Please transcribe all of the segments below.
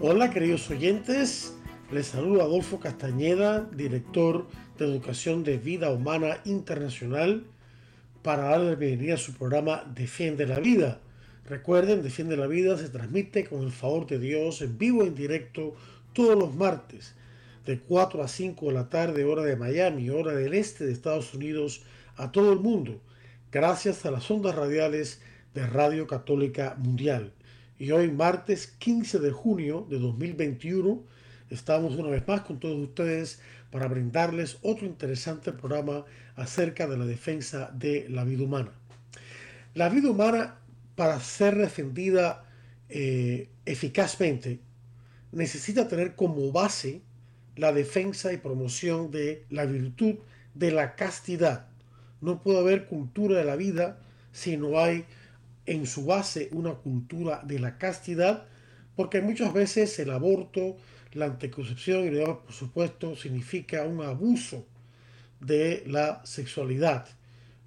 Hola queridos oyentes, les saludo Adolfo Castañeda, director de Educación de Vida Humana Internacional, para darle la bienvenida a su programa Defiende la Vida. Recuerden, Defiende la Vida se transmite con el favor de Dios en vivo en directo todos los martes de 4 a 5 de la tarde, hora de Miami, hora del este de Estados Unidos, a todo el mundo, gracias a las ondas radiales de Radio Católica Mundial. Y hoy, martes 15 de junio de 2021, estamos una vez más con todos ustedes para brindarles otro interesante programa acerca de la defensa de la vida humana. La vida humana, para ser defendida eh, eficazmente, necesita tener como base la defensa y promoción de la virtud de la castidad. No puede haber cultura de la vida si no hay en su base una cultura de la castidad, porque muchas veces el aborto, la anticoncepción y demás, por supuesto, significa un abuso de la sexualidad,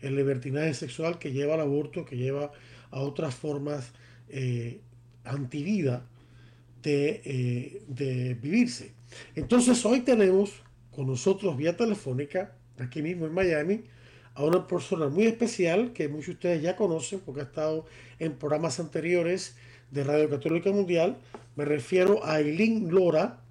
el libertinaje sexual que lleva al aborto, que lleva a otras formas eh, antivida de, eh, de vivirse. Entonces hoy tenemos con nosotros vía telefónica, aquí mismo en Miami, a una persona muy especial que muchos de ustedes ya conocen porque ha estado en programas anteriores de Radio Católica Mundial. Me refiero a Aileen Lora.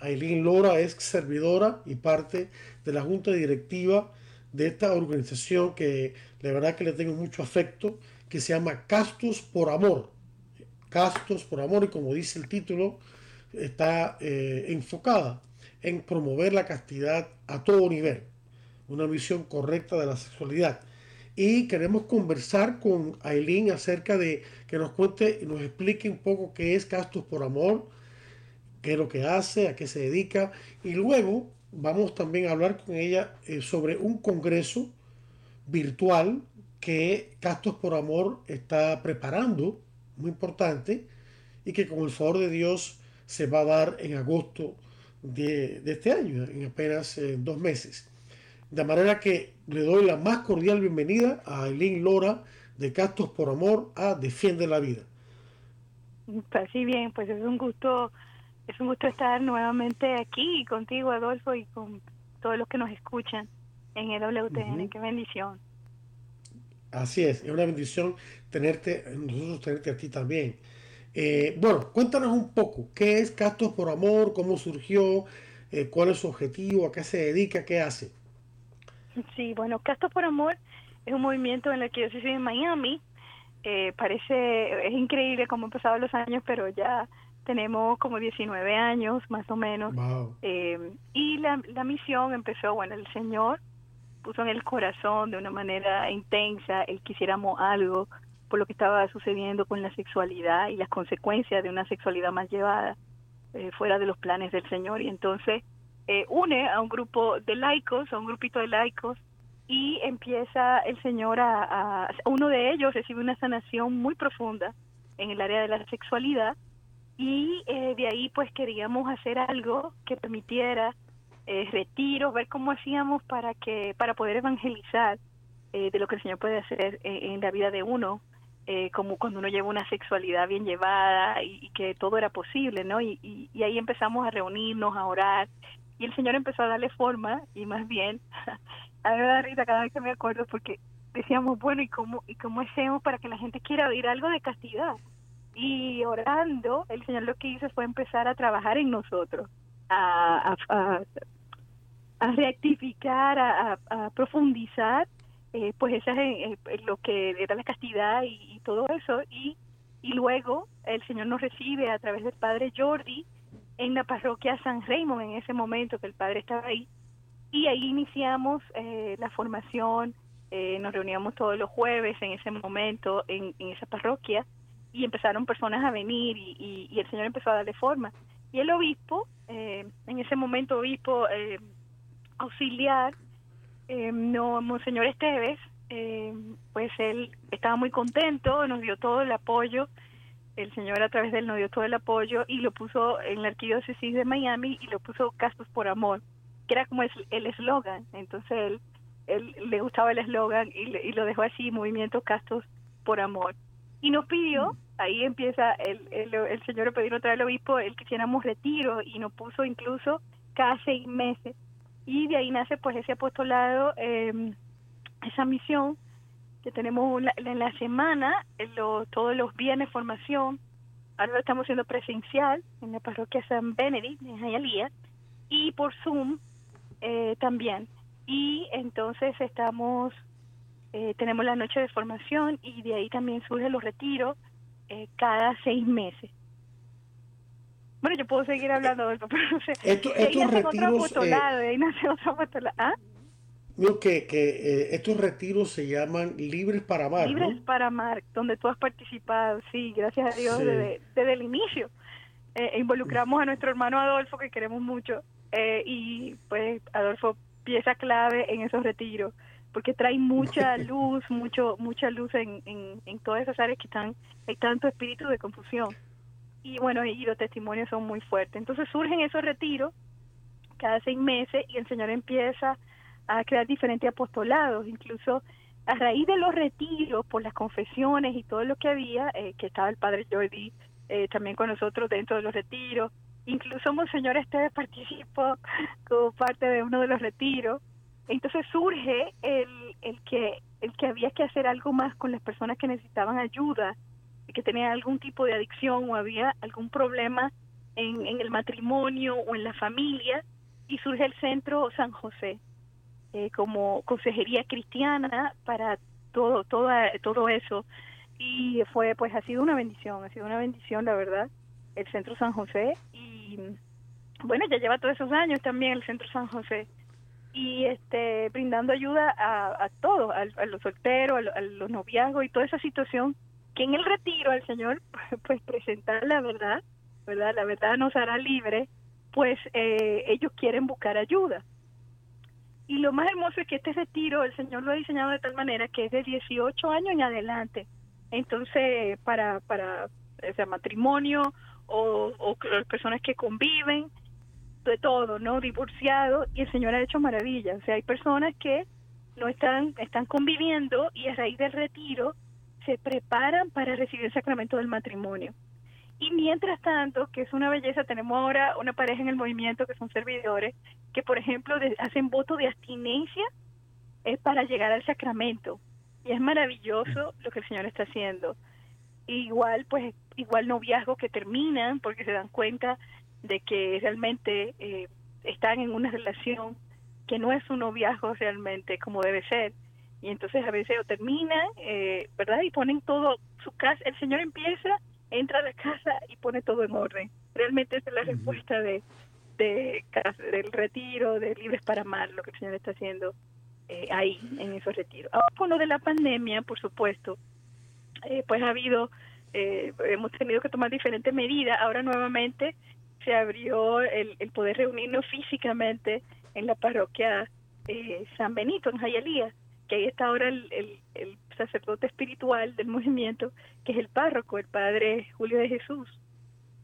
Aileen Lora es servidora y parte de la junta directiva de esta organización que de verdad que le tengo mucho afecto, que se llama Castos por Amor. Castos por Amor y como dice el título, está eh, enfocada en promover la castidad a todo nivel, una visión correcta de la sexualidad. Y queremos conversar con Aileen acerca de que nos cuente y nos explique un poco qué es Castos por Amor, qué es lo que hace, a qué se dedica. Y luego vamos también a hablar con ella eh, sobre un congreso virtual que Castos por Amor está preparando, muy importante, y que con el favor de Dios se va a dar en agosto de, este año, en apenas eh, dos meses. De manera que le doy la más cordial bienvenida a Aileen Lora de Castos por Amor a Defiende la Vida. Pues sí, bien, pues es un gusto, es un gusto estar nuevamente aquí contigo, Adolfo, y con todos los que nos escuchan en el WTN. Qué bendición. Así es, es una bendición tenerte, nosotros tenerte a ti también. Eh, bueno, cuéntanos un poco, ¿qué es Castos por Amor? ¿Cómo surgió? Eh, ¿Cuál es su objetivo? ¿A qué se dedica? ¿Qué hace? Sí, bueno, Castos por Amor es un movimiento en el que yo soy en Miami. Eh, parece, es increíble cómo han pasado los años, pero ya tenemos como 19 años más o menos. y la, la misión empezó, bueno, el Señor puso en el corazón de una manera intensa el quisiéramos algo por lo que estaba sucediendo con la sexualidad y las consecuencias de una sexualidad más llevada eh, fuera de los planes del Señor. Y entonces eh, une a un grupo de laicos, a un grupito de laicos, y empieza el Señor a, uno de ellos recibe una sanación muy profunda en el área de la sexualidad y eh, de ahí pues queríamos hacer algo que permitiera retiros, ver cómo hacíamos para que para poder evangelizar de lo que el Señor puede hacer en la vida de uno eh, como cuando uno lleva una sexualidad bien llevada y, que todo era posible, ¿no? Y, ahí empezamos a reunirnos, a orar, y el Señor empezó a darle forma, y más bien, a mí me da risa cada vez que me acuerdo, porque decíamos, bueno, ¿y cómo, ¿y cómo hacemos para que la gente quiera oír algo de castidad? Y orando, el Señor lo que hizo fue empezar a trabajar en nosotros, a, a, a, a, a profundizar eh, pues esa es eh, lo que era la castidad y, todo eso y y luego el Señor nos recibe a través del Padre Jordi en la parroquia San Raymond en ese momento que el Padre estaba ahí y ahí iniciamos eh, la formación nos reuníamos todos los jueves en ese momento en, esa parroquia y empezaron personas a venir y, el Señor empezó a darle forma. Y el obispo, eh, en ese momento obispo eh, auxiliar, eh, no, Monseñor Esteves, pues él estaba muy contento, nos dio todo el apoyo, el Señor a través de él nos dio todo el apoyo y lo puso en la arquidiócesis de Miami y lo puso Castos por Amor, que era como el eslogan. Entonces él, él le gustaba el eslogan y, y lo dejó así, Movimiento Castos por Amor. Y nos pidió ahí empieza el, el, señor pedir otra vez al obispo el que hiciéramos retiro y nos puso incluso cada seis meses. Y de ahí nace pues ese apostolado, em, esa misión que tenemos en la semana, en todos los viernes formación. Ahora lo estamos haciendo presencial en la parroquia San Benedict, en Jayalía, y por Zoom eh, también. Y entonces estamos, eh, tenemos la noche de formación y de ahí también surgen los retiros eh, cada seis meses. Bueno, yo puedo seguir hablando de esto, pero no sé. estos retiros... ¿Ah? Que, que eh, estos retiros se llaman Libres para Amar. Libres para Amar, donde tú has participado, sí, gracias a Dios, desde, desde, el inicio. Eh, e involucramos a nuestro hermano Adolfo, que queremos mucho, y pues Adolfo, pieza clave en esos retiros porque trae mucha luz, mucho mucha luz en, en, todas esas áreas que están, hay tanto espíritu de confusión. Y bueno, y los testimonios son muy fuertes. Entonces surgen esos retiros cada seis meses y el Señor empieza a crear diferentes apostolados, incluso a raíz de los retiros, por las confesiones y todo lo que había, eh, que estaba el Padre Jordi eh, también con nosotros dentro de los retiros, incluso Monseñor Esteves participó como parte de uno de los retiros, entonces surge el, el, que, el que había que hacer algo más con las personas que necesitaban ayuda, que tenían algún tipo de adicción o había algún problema en, en el matrimonio o en la familia, y surge el Centro San José eh, como consejería cristiana para todo, todo, todo eso. Y fue, pues ha sido una bendición, ha sido una bendición, la verdad, el Centro San José. Y bueno, ya lleva todos esos años también el Centro San José y este brindando ayuda a, a todos, a, los solteros, a, los noviazgos y toda esa situación que en el retiro al Señor pues presentar la verdad, verdad, la verdad nos hará libre, pues eh, ellos quieren buscar ayuda. Y lo más hermoso es que este retiro el Señor lo ha diseñado de tal manera que es de 18 años en adelante. Entonces, para para ese matrimonio o, o personas que conviven, de todo, ¿no? Divorciado y el Señor ha hecho maravillas. O sea, hay personas que no están, están conviviendo y a raíz del retiro se preparan para recibir el sacramento del matrimonio. Y mientras tanto, que es una belleza, tenemos ahora una pareja en el movimiento que son servidores, que por ejemplo hacen voto de abstinencia es para llegar al sacramento. Y es maravilloso lo que el Señor está haciendo. igual, pues, igual noviazgo que terminan porque se dan cuenta de que realmente eh, están en una relación que no es un noviazgo realmente como debe ser. Y entonces a veces lo terminan, eh, ¿verdad? Y ponen todo, su casa, el Señor empieza, entra a la casa y pone todo en orden. Realmente esa es la respuesta de, de, del retiro, de Libres para Amar, lo que el Señor está haciendo eh, ahí, en esos retiros. Ahora con lo de la pandemia, por supuesto, pues ha habido, hemos tenido que tomar diferentes medidas. Ahora nuevamente se abrió el, poder reunirnos físicamente en la parroquia eh, San Benito, en Jayalía, que ahí está ahora el, el, sacerdote espiritual del movimiento, que es el párroco, el padre Julio de Jesús.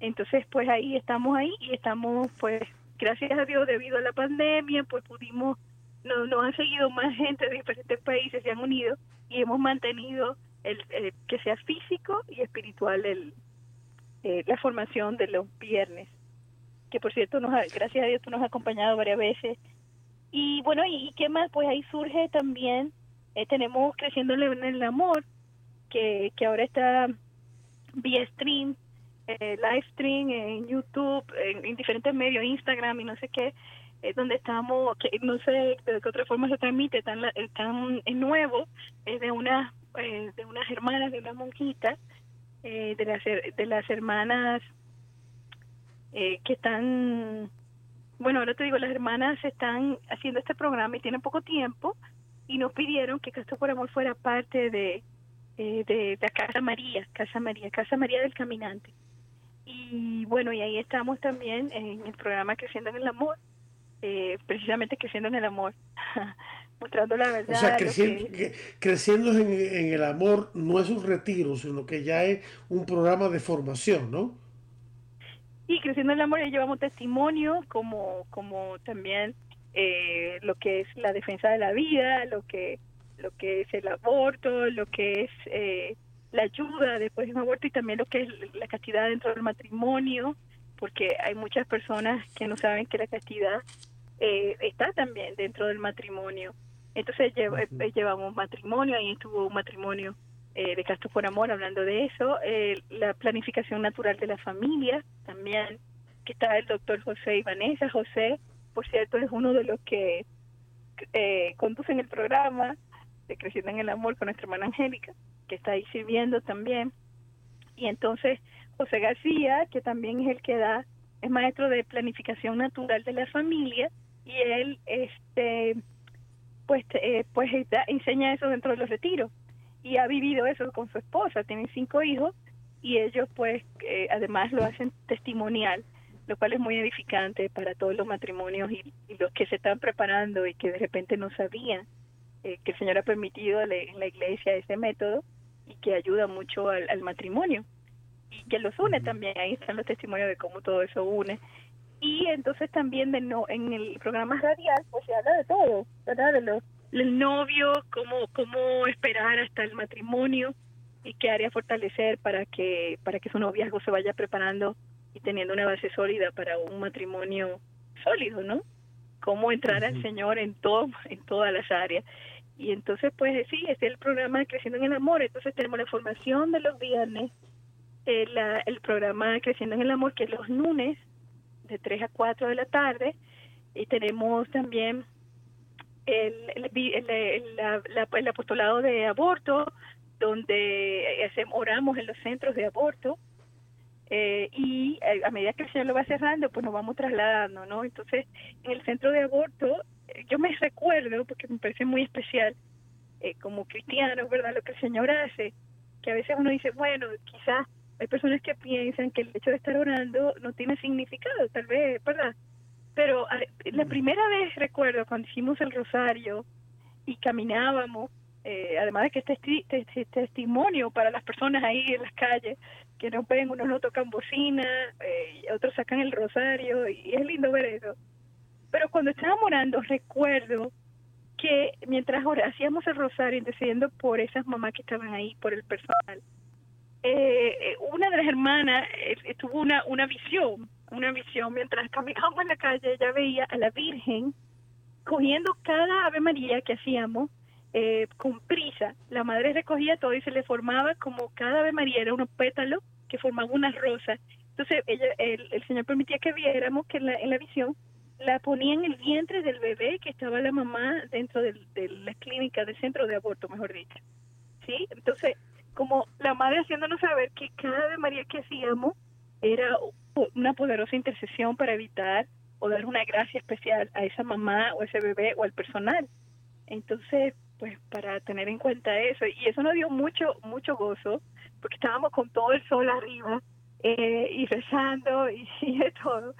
Entonces, pues ahí estamos ahí y estamos, pues, gracias a Dios, debido a la pandemia, pues pudimos, nos, nos han seguido más gente de diferentes países, se han unido y hemos mantenido el, que sea físico y espiritual el, eh, la formación de los viernes que por cierto, nos gracias a Dios tú nos has acompañado varias veces. Y bueno, ¿y, qué más? Pues ahí surge también, eh, tenemos Creciendo en el Amor, que, que ahora está vía stream, eh, live stream en YouTube, en, diferentes medios, Instagram y no sé qué, eh, donde estamos, que no sé de qué otra forma se transmite, están, están en nuevo, es de, una, de unas hermanas, de una monjita, de, las, de las hermanas eh, que están, bueno, ahora te digo, las hermanas están haciendo este programa y tienen poco tiempo y nos pidieron que Castro por Amor fuera parte de, eh, de, la Casa María, Casa María, Casa María del Caminante. Y bueno, y ahí estamos también en el programa Creciendo en el Amor, eh, precisamente Creciendo en el Amor, mostrando la verdad. O sea, creciendo, creciendo en, en, el Amor no es un retiro, sino que ya es un programa de formación, ¿no? Y Creciendo en el Amor ya llevamos testimonio, como, como también eh, lo que es la defensa de la vida, lo que, lo que es el aborto, lo que es eh, la ayuda después de un aborto y también lo que es la castidad dentro del matrimonio, porque hay muchas personas que no saben que la castidad eh, está también dentro del matrimonio. Entonces llevamos matrimonio, ahí estuvo un matrimonio de Castro por Amor hablando de eso, la planificación natural de la familia también, que está el doctor José y Vanessa. José por cierto, es uno de los que eh, conducen el programa de Creciendo en el Amor con nuestra hermana Angélica, que está ahí sirviendo también. Y entonces José García, que también es el que da, es maestro de planificación natural de la familia, y él, este, pues, eh, pues enseña eso dentro de los retiros. Y ha vivido eso con su esposa, tienen cinco hijos, y ellos, pues, eh, además lo hacen testimonial lo cual es muy edificante para todos los matrimonios y, los que se están preparando y que de repente no sabían eh, que el Señor ha permitido en la iglesia ese método y que ayuda mucho al, matrimonio y que los une también. Ahí están los testimonios de cómo todo eso une. Y entonces también de no, en el programa radial pues se habla de todo, ¿verdad? De los, del novio, cómo, cómo esperar hasta el matrimonio y qué área fortalecer para que, para que su noviazgo se vaya preparando y teniendo una base sólida para un matrimonio sólido, ¿no? Cómo entrar al Señor en todo, en todas las áreas. Y entonces, pues sí, este es el programa Creciendo en el Amor. Entonces tenemos la formación de los viernes, el, eh, el programa Creciendo en el Amor, que es los lunes, de 3 a 4 de la tarde. Y tenemos también el, el, apostolado de aborto, donde hacemos, oramos en los centros de aborto eh, y eh, a medida que el Señor lo va cerrando, pues nos vamos trasladando, ¿no? Entonces, en el centro de aborto, eh, yo me recuerdo, porque me parece muy especial, como cristiano, ¿verdad? Lo que el Señor hace, que a veces uno dice, bueno, quizás hay personas que piensan que el hecho de estar orando no tiene significado, tal vez, ¿verdad? Pero la primera vez recuerdo cuando hicimos el rosario y caminábamos, además de que este, testimonio para las personas ahí en las calles, que no ven, unos no tocan bocina, eh, otros sacan el rosario y es lindo ver eso. Pero cuando estábamos orando, recuerdo que mientras hacíamos el rosario, intercediendo por esas mamás que estaban ahí, por el personal, eh, eh, una de las hermanas tuvo una, una visión, una visión, mientras caminábamos en la calle, ella veía a la Virgen cogiendo cada Ave María que hacíamos eh, con prisa. La madre recogía todo y se le formaba como cada Ave María era unos pétalos que formaban una rosa. Entonces ella, el, Señor permitía que viéramos que en la, en la visión la ponía en el vientre del bebé que estaba la mamá dentro de la clínica, del centro de aborto, mejor dicho. ¿Sí? Entonces, como la madre haciéndonos saber que cada Ave María que hacíamos era una poderosa intercesión para evitar o dar una gracia especial a esa mamá o ese bebé o al personal. Entonces, pues para tener en cuenta eso. Y eso nos dio mucho, mucho gozo, porque estábamos con todo el sol arriba eh, y rezando y, de todo.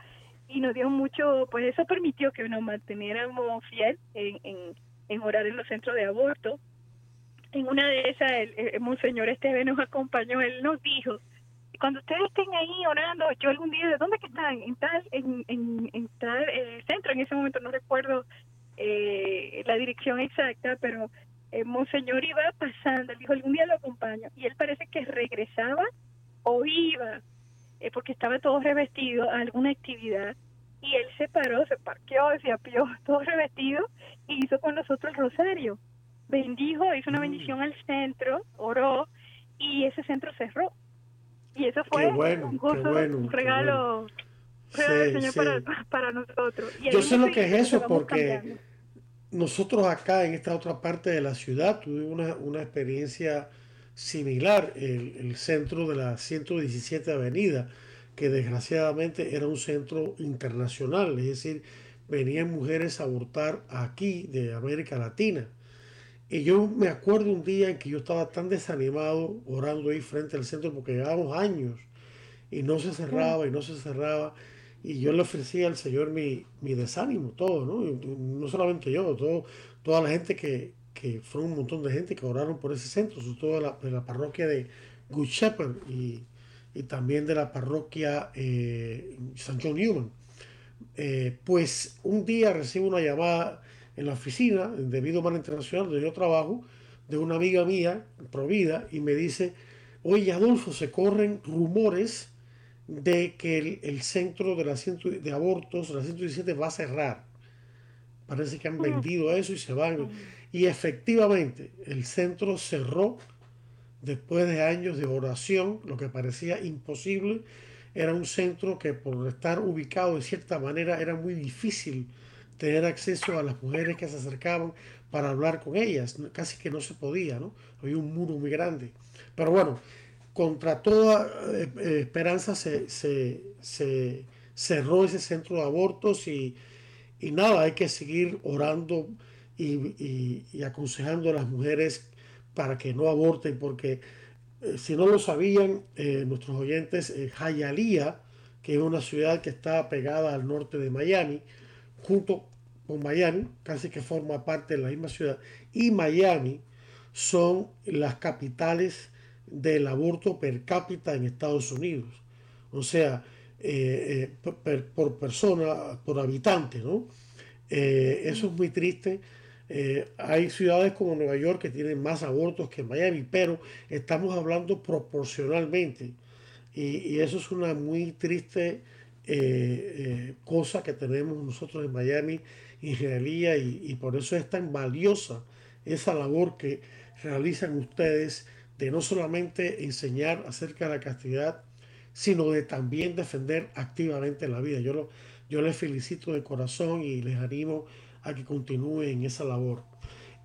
Y nos dio mucho, pues eso permitió que nos manteniéramos fiel en, en, orar en los centros de aborto. En una de esas, el, Monseñor Esteban nos acompañó, él nos dijo, cuando ustedes estén ahí orando, yo algún día, ¿de dónde que están? En tal, en, en, en tal eh, centro, en ese momento no recuerdo eh, la dirección exacta, pero el Monseñor iba pasando, él dijo, algún día lo acompaño, y él parece que regresaba o iba, eh, porque estaba todo revestido a alguna actividad, y él se paró, se parqueó, se apió, todo revestido, y hizo con nosotros el rosario. Bendijo, hizo una mm. bendición al centro, oró, y ese centro cerró. Y eso fue un, gozo, un regalo, del Señor Para, nosotros. Yo sé lo que es eso, porque nosotros acá en esta otra parte de la ciudad tuvimos una, experiencia similar, el, el, centro de la 117 Avenida, que desgraciadamente era un centro internacional, es decir, venían mujeres a abortar aquí de América Latina. Y yo me acuerdo un día en que yo estaba tan desanimado orando ahí frente al centro porque llevábamos años y no se cerraba y no se cerraba. Y yo le ofrecía al Señor mi, mi desánimo, todo, ¿no? no solamente yo, todo, toda la gente que, que fue un montón de gente que oraron por ese centro, sobre todo de la, de la parroquia de Good Shepherd y, y también de la parroquia eh, San John Newman. Eh, pues un día recibo una llamada en la oficina de Vida Humana Internacional donde yo trabajo de una amiga mía, Provida, y me dice, oye Adolfo, se corren rumores de que el, centro de, la de abortos, la 117, va a cerrar. Parece que han mm. vendido eso y se van. Mm. Y efectivamente, el centro cerró después de años de oración, lo que parecía imposible. Era un centro que por estar ubicado de cierta manera era muy difícil tener acceso a las mujeres que se acercaban para hablar con ellas. Casi que no se podía, ¿no? Había un muro muy grande. Pero bueno, contra toda eh, eh, esperanza se, cerró ese centro de abortos y, nada, hay que seguir orando y, aconsejando a las mujeres para que no aborten, porque eh, si no lo sabían nuestros oyentes, Hialeah, que es una ciudad que está pegada al norte de Miami, junto con Miami, casi que forma parte de la misma ciudad, y Miami son las capitales del aborto per cápita en Estados Unidos. O sea, eh, eh, por, persona, por habitante, ¿no? Eh, eso es muy triste. hay ciudades como Nueva York que tienen más abortos que Miami, pero estamos hablando proporcionalmente. Y, eso es una muy triste cosa que tenemos nosotros en Miami y y, y por eso es tan valiosa esa labor que realizan ustedes de no solamente enseñar acerca de la castidad, sino de también defender activamente la vida. Yo, lo, yo les felicito de corazón y les animo a que continúen en esa labor.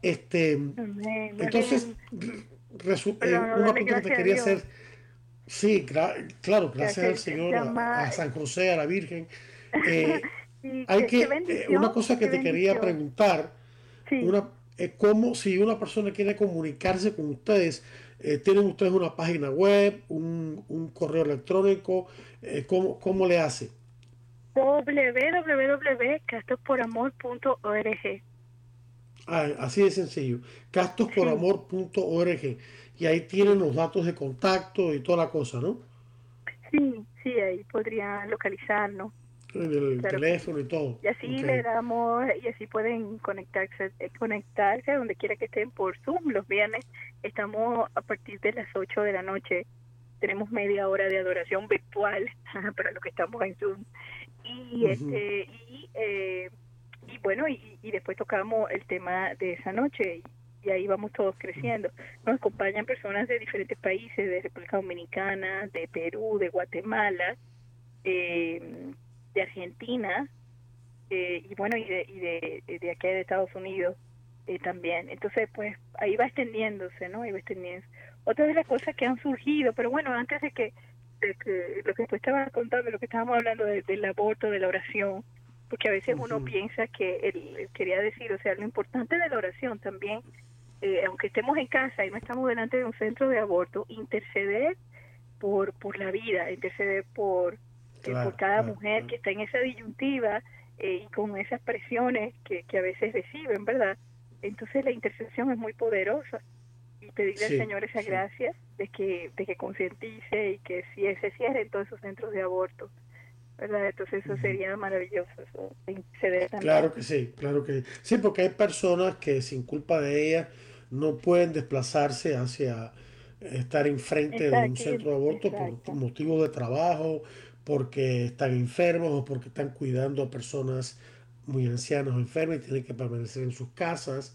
Este, entonces, eh, una pregunta que quería hacer. Sí, claro, gracias al Señor, a, San José, a la Virgen. Eh, hay que, eh, una cosa que te quería preguntar, una, cómo si una persona quiere comunicarse con ustedes, eh, ¿Tienen ustedes una página web, un, correo electrónico? Eh, ¿cómo, le hace? www.castosporamor.org ah, Así de sencillo, castosporamor.org y ahí tienen los datos de contacto y toda la cosa, ¿no? Sí, sí, ahí podrían localizarnos teléfono y todo. Y así le damos, y así pueden conectarse, eh, conectarse a donde quiera que estén por Zoom. Los viernes estamos a partir de las 8 de la noche. Tenemos media hora de adoración virtual para los que estamos en Zoom. Y, este, y, eh, y bueno, y, y después tocamos el tema de esa noche. Y, ahí vamos todos creciendo. Nos acompañan personas de diferentes países, de República Dominicana, de Perú, de Guatemala, eh, de Argentina eh, y bueno, y de, y de, de aquí de Estados Unidos eh, también. Entonces, pues ahí va extendiéndose, ¿no? Ahí va extendiéndose. Otra de las cosas que han surgido, pero bueno, antes de que, de que lo que tú estabas contando, lo que estábamos hablando del aborto, de la oración, porque a veces uno piensa que él, quería decir, o sea, lo importante de la oración también, eh, aunque estemos en casa y no estamos delante de un centro de aborto, interceder por, por la vida, interceder por por cada mujer que está en esa disyuntiva eh, y con esas presiones que, que a veces reciben, ¿verdad? Entonces la intercesión es muy poderosa y pedirle al Señor esa gracia de que, de que concientice y que si se cierren todos esos centros de aborto. ¿verdad? Entonces eso sería maravilloso. claro que sí, claro que sí. Sí, porque hay personas que sin culpa de ellas no pueden desplazarse hacia estar enfrente de un centro de aborto por motivos de trabajo, porque están enfermos o porque están cuidando a personas muy ancianas o enfermas y tienen que permanecer en sus casas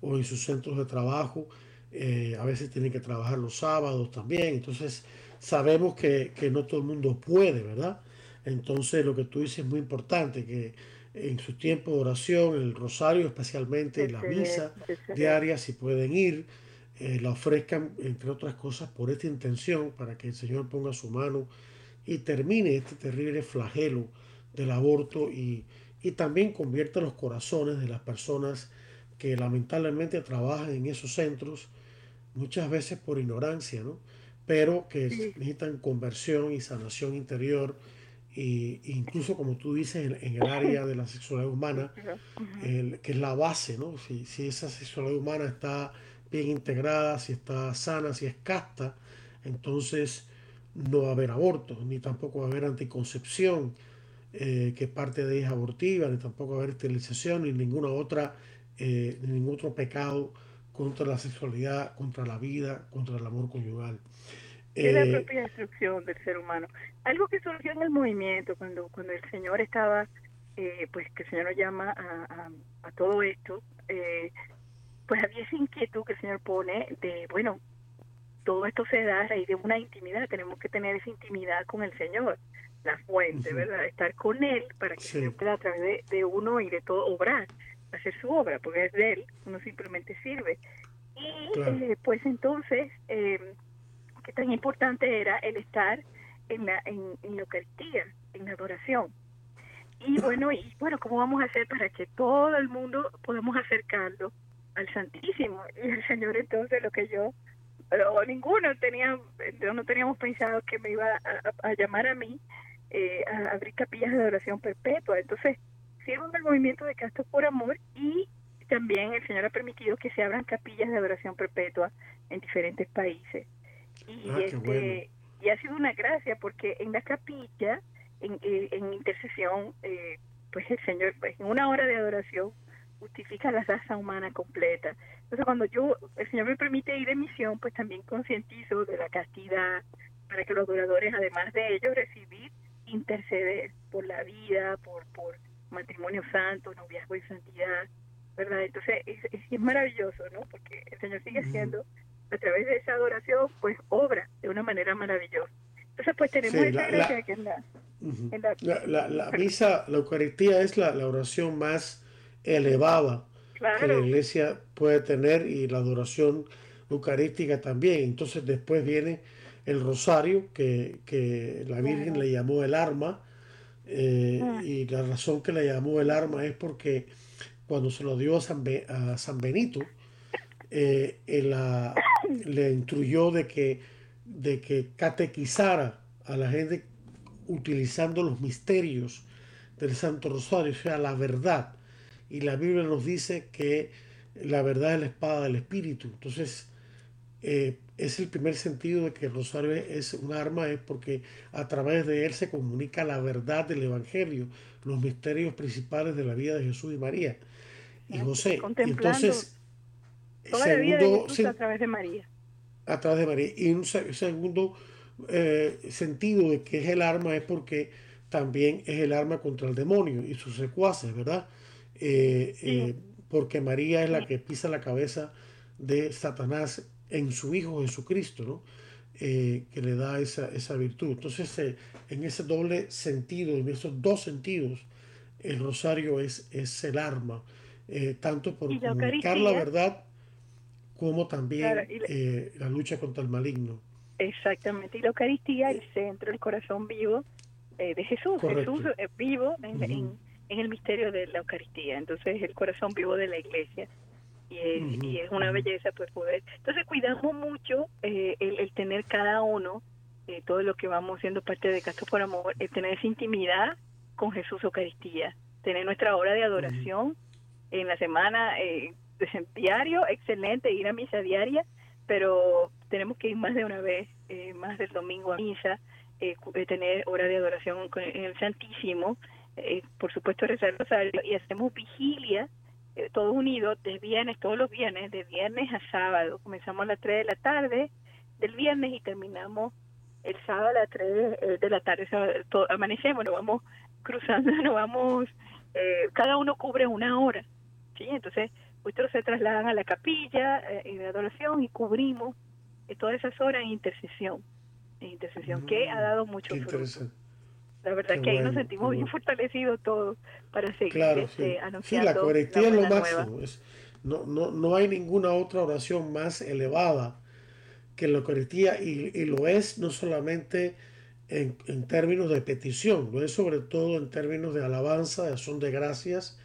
o en sus centros de trabajo. Eh, a veces tienen que trabajar los sábados también. Entonces sabemos que, no todo el mundo puede, ¿verdad? Entonces lo que tú dices es muy importante, que en su tiempo de oración, el rosario especialmente, la misa diaria, si pueden ir, eh, la ofrezcan, entre otras cosas, por esta intención, para que el Señor ponga su mano y termine este terrible flagelo del aborto y, también convierta los corazones de las personas que lamentablemente trabajan en esos centros, muchas veces por ignorancia, ¿no? pero que necesitan conversión y sanación interior, e incluso como tú dices, en, el área de la sexualidad humana, que es la base, ¿no? Si, si, esa sexualidad humana está bien integrada, si está sana, si es casta, entonces no va a haber aborto, ni tampoco va a haber anticoncepción, eh, que es parte de ella abortiva, ni tampoco va a haber esterilización, ni ninguna otra, eh, ni ningún otro pecado contra la sexualidad, contra la vida, contra el amor conyugal. Es la eh, propia destrucción del ser humano. Algo que surgió en el movimiento cuando, cuando el Señor estaba, eh, pues que el Señor nos llama a, a, todo esto, eh, pues había esa inquietud que el Señor pone de, bueno, todo esto se da a raíz de una intimidad, tenemos que tener esa intimidad con el Señor, la fuente, ¿verdad? Estar con Él para que se pueda a través de, de uno y de todo obrar hacer su obra, porque es de él, uno simplemente sirve. Y eh, pues entonces, eh, qué tan importante era el estar en la, en, la Eucaristía, en la adoración. Y bueno, y bueno, ¿cómo vamos a hacer para que todo el mundo podamos acercarlo al Santísimo? Y el Señor entonces lo que yo, pero ninguno tenía, no teníamos pensado que me iba a, llamar a mí eh, a abrir capillas de adoración perpetua. Entonces, en el movimiento de Castos por Amor y también el Señor ha permitido que se abran capillas de adoración perpetua en diferentes países. Y, ah, este, y ha sido una gracia porque en la capilla, en, eh, en intercesión, eh, pues el Señor, pues, en una hora de adoración, justifica la raza humana completa. Entonces, cuando yo, el Señor me permite ir en misión, pues también concientizo de la castidad, para que los adoradores, además de ellos, recibir, interceder por la vida, por, por matrimonio santo, noviazgo y santidad, ¿verdad? Entonces es, es, maravilloso, ¿no? Porque el Señor sigue haciendo, a través de esa adoración, pues obra de una manera maravillosa. Entonces, pues tenemos esa gracia que en la, la, la, misa, la Eucaristía es la, oración más elevada que la iglesia puede tener y la adoración eucarística también. Entonces después viene el rosario que, que la Virgen le llamó el arma eh, ah. Y la razón que le llamó el arma es porque cuando se lo dio a San, a San Benito, eh, le instruyó de que, de que catequizara a la gente utilizando los misterios del Santo Rosario, o sea, la verdad. Y la Biblia nos dice que la verdad es la espada del Espíritu. Entonces, eh, es el primer sentido de que el rosario es un arma, es porque a través de él se comunica la verdad del Evangelio, los misterios principales de la vida de Jesús y María y José. Entonces, segundo, a través de María. A través de María. Y un segundo eh, sentido de que es el arma es porque también es el arma contra el demonio y sus secuaces, ¿verdad? Eh, eh, porque María es la que pisa la cabeza de Satanás en su Hijo Jesucristo, ¿no? Eh, que le da esa, esa virtud. Entonces, eh, en ese doble sentido, en esos dos sentidos, el rosario es, es el arma, eh, tanto por comunicar la verdad como también la lucha contra el maligno. Exactamente, y la Eucaristía, el centro, el corazón vivo de Jesús. Jesús es vivo en, en el misterio de la Eucaristía, entonces el corazón vivo de la iglesia. Y es, una belleza pues poder. Entonces cuidamos mucho eh, el, tener cada uno, eh, todo lo que vamos siendo parte de Castro por Amor, el tener esa intimidad con Jesús Eucaristía, tener nuestra hora de adoración en la semana eh, diario, excelente, ir a misa diaria, pero tenemos que ir más de una vez, eh, más del domingo a misa, tener hora de adoración con el Santísimo, por supuesto rezar el rosario y hacemos vigilia eh, todos unidos de viernes, todos los viernes, de viernes a sábado. Comenzamos a las 3 de la tarde del viernes y terminamos el sábado a las 3 eh, de la tarde. amanecemos, nos vamos cruzando, nos vamos, eh, cada uno cubre una hora. ¿sí? Entonces, otros se trasladan a la capilla en adoración y cubrimos todas esas horas en intercesión. En intercesión, que ha dado mucho fruto. La verdad es que ahí nos sentimos bien fortalecidos todos para seguir claro, este, sí. la Eucaristía es lo máximo. no, no, no hay ninguna otra oración más elevada que la Eucaristía y, y lo es no solamente en, en, términos de petición, lo es sobre todo en términos de alabanza, de acción de gracias,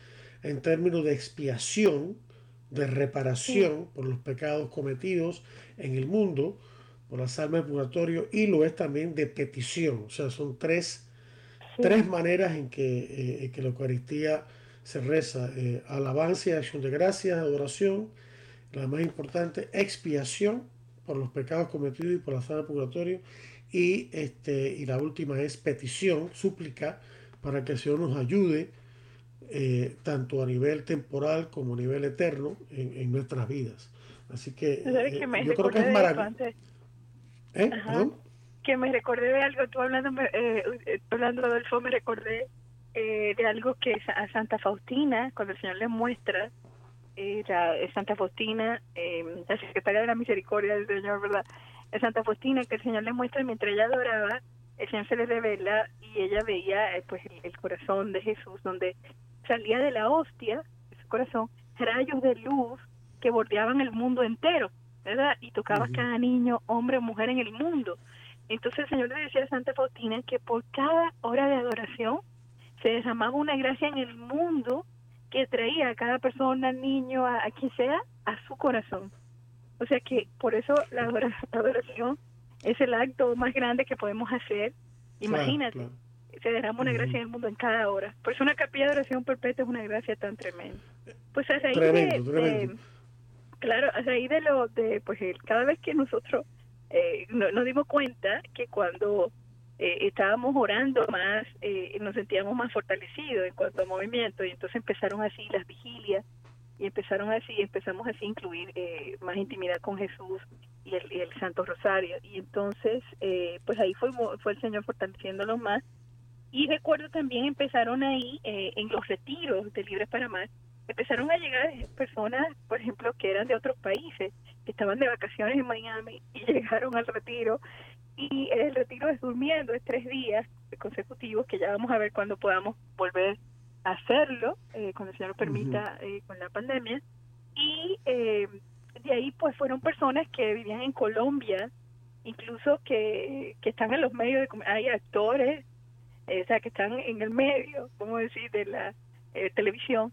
en términos de expiación de reparación por los pecados cometidos en el mundo, por las almas de purgatorio, y lo es también de petición. O sea, son tres, tres maneras en que, eh, que la Eucaristía se reza. Eh, alabanza y acción de gracias, adoración. La más importante, expiación por los pecados cometidos y por las almas de purgatorio. Y, este, y la última es petición, súplica, para que el Señor nos ayude eh, tanto a nivel temporal como a nivel eterno en, nuestras vidas. Así que eh, yo creo que es maravilloso. ¿Eh? Que me recordé de algo, tú hablando, eh, hablando Adolfo, me recordé de algo que a Santa Faustina, cuando el Señor le muestra, era Santa Faustina, la secretaria de la misericordia del Señor, ¿verdad? Santa Faustina, que el Señor le muestra mientras ella adoraba, el Señor se le revela y ella veía pues el corazón de Jesús, donde salía de la hostia, de su corazón, rayos de luz que bordeaban el mundo entero, ¿verdad? Y tocaba cada niño, hombre o mujer en el mundo. Entonces el Señor le decía a Santa Faustina que por cada hora de adoración se derramaba una gracia en el mundo que traía a cada persona, niño, a, quien sea, a su corazón. O sea que por eso la adoración, es el acto más grande que podemos hacer. Imagínate se derrama una gracia en el mundo en cada hora. Por eso una capilla de oración perpetua es una gracia tan tremenda. Pues a raíz de, claro, a raíz de lo de, pues cada vez que nosotros eh, nos dimos cuenta que cuando eh, estábamos orando más, eh, nos sentíamos más fortalecidos en cuanto a movimiento y entonces empezaron así las vigilias y empezaron así, empezamos así a incluir más intimidad con Jesús y el, Santo Rosario. Y entonces pues ahí fue, fue el Señor fortaleciéndolo más. Y recuerdo también empezaron ahí, eh, en los retiros de Libres para Más, empezaron a llegar personas, por ejemplo, que eran de otros países, que estaban de vacaciones en Miami y llegaron al retiro. Y el retiro es durmiendo, es tres días consecutivos, que ya vamos a ver cuándo podamos volver a hacerlo, eh, cuando el Señor lo permita eh, con la pandemia. Y de ahí pues fueron personas que vivían en Colombia, incluso que, que están en los medios, de, hay actores, eh, o sea, que están en el medio, como decir, de la eh, televisión.